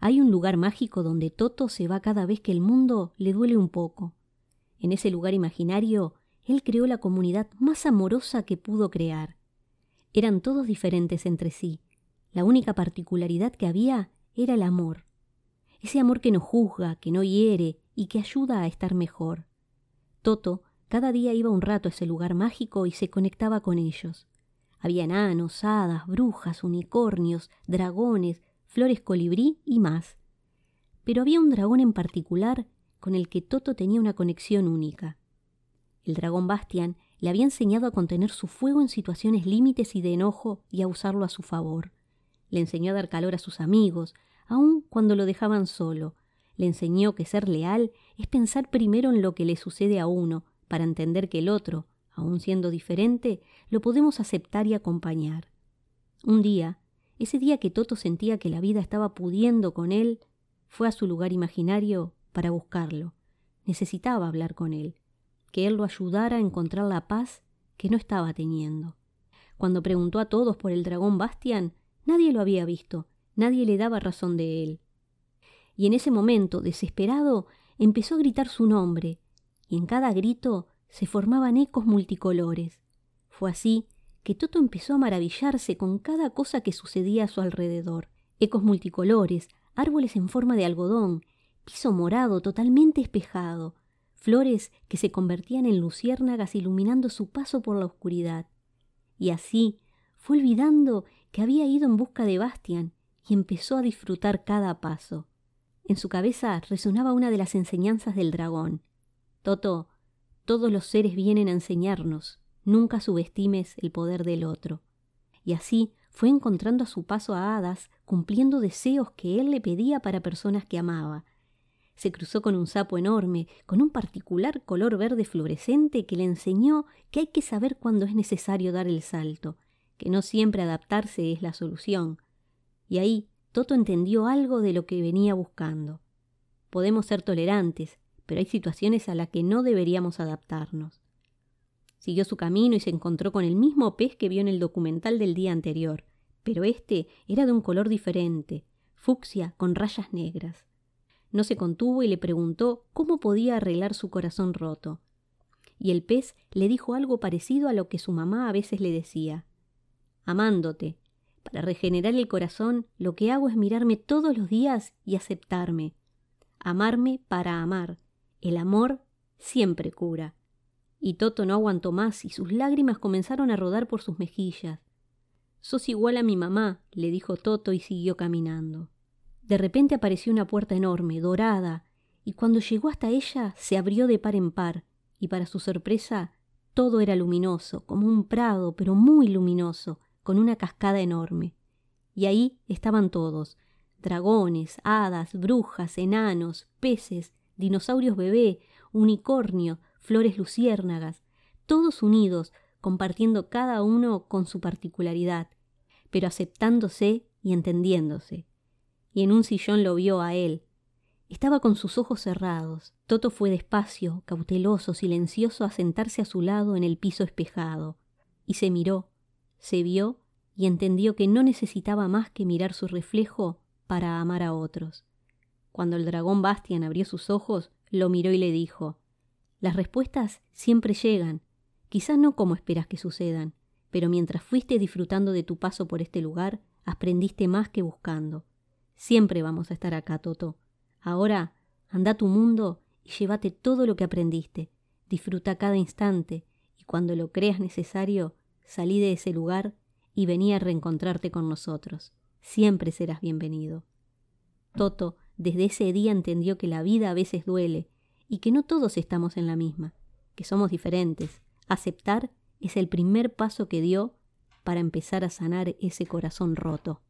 hay un lugar mágico donde Toto se va cada vez que el mundo le duele un poco. En ese lugar imaginario, él creó la comunidad más amorosa que pudo crear. Eran todos diferentes entre sí. La única particularidad que había era el amor. Ese amor que no juzga, que no hiere y que ayuda a estar mejor. Toto cada día iba un rato a ese lugar mágico y se conectaba con ellos. Había enanos, hadas, brujas, unicornios, dragones, flores colibrí y más. Pero había un dragón en particular con el que Toto tenía una conexión única. El dragón Bastian le había enseñado a contener su fuego en situaciones límites y de enojo y a usarlo a su favor. Le enseñó a dar calor a sus amigos, aun cuando lo dejaban solo. Le enseñó que ser leal es pensar primero en lo que le sucede a uno, para entender que el otro, aun siendo diferente, lo podemos aceptar y acompañar. Un día, ese día que Toto sentía que la vida estaba pudiendo con él, fue a su lugar imaginario para buscarlo. Necesitaba hablar con él, que él lo ayudara a encontrar la paz que no estaba teniendo. Cuando preguntó a todos por el dragón Bastian, nadie lo había visto, nadie le daba razón de él. Y en ese momento, desesperado, empezó a gritar su nombre, y en cada grito se formaban ecos multicolores. Fue así que Toto empezó a maravillarse con cada cosa que sucedía a su alrededor. Ecos multicolores, árboles en forma de algodón, piso morado totalmente espejado, flores que se convertían en luciérnagas iluminando su paso por la oscuridad. Y así fue olvidando que había ido en busca de Bastian y empezó a disfrutar cada paso. En su cabeza resonaba una de las enseñanzas del dragón. Toto, todos los seres vienen a enseñarnos, nunca subestimes el poder del otro. Y así fue encontrando a su paso a hadas, cumpliendo deseos que él le pedía para personas que amaba. Se cruzó con un sapo enorme, con un particular color verde fluorescente que le enseñó que hay que saber cuándo es necesario dar el salto, que no siempre adaptarse es la solución. Y ahí Toto entendió algo de lo que venía buscando. Podemos ser tolerantes, pero hay situaciones a las que no deberíamos adaptarnos. Siguió su camino y se encontró con el mismo pez que vio en el documental del día anterior, pero este era de un color diferente, fucsia con rayas negras. No se contuvo y le preguntó cómo podía arreglar su corazón roto. Y el pez le dijo algo parecido a lo que su mamá a veces le decía. Amándote. Para regenerar el corazón, lo que hago es mirarme todos los días y aceptarme. Amarme para amar, el amor siempre cura. Y Toto no aguantó más y sus lágrimas comenzaron a rodar por sus mejillas. Sos igual a mi mamá, le dijo Toto y siguió caminando. De repente apareció una puerta enorme, dorada, y cuando llegó hasta ella se abrió de par en par, y para su sorpresa todo era luminoso, como un prado, pero muy luminoso, con una cascada enorme. Y ahí estaban todos, dragones, hadas, brujas, enanos, peces, dinosaurios bebé, unicornio, flores luciérnagas, todos unidos, compartiendo cada uno con su particularidad, pero aceptándose y entendiéndose. Y en un sillón lo vio a él. Estaba con sus ojos cerrados. Toto fue despacio, cauteloso, silencioso a sentarse a su lado en el piso espejado. Y se miró, se vio y entendió que no necesitaba más que mirar su reflejo para amar a otros. Cuando el dragón Bastian abrió sus ojos, lo miró y le dijo Las respuestas siempre llegan, quizás no como esperas que sucedan, pero mientras fuiste disfrutando de tu paso por este lugar, aprendiste más que buscando. Siempre vamos a estar acá, Toto. Ahora, anda a tu mundo y llévate todo lo que aprendiste. Disfruta cada instante y cuando lo creas necesario, salí de ese lugar y vení a reencontrarte con nosotros. Siempre serás bienvenido. Toto desde ese día entendió que la vida a veces duele y que no todos estamos en la misma, que somos diferentes. Aceptar es el primer paso que dio para empezar a sanar ese corazón roto.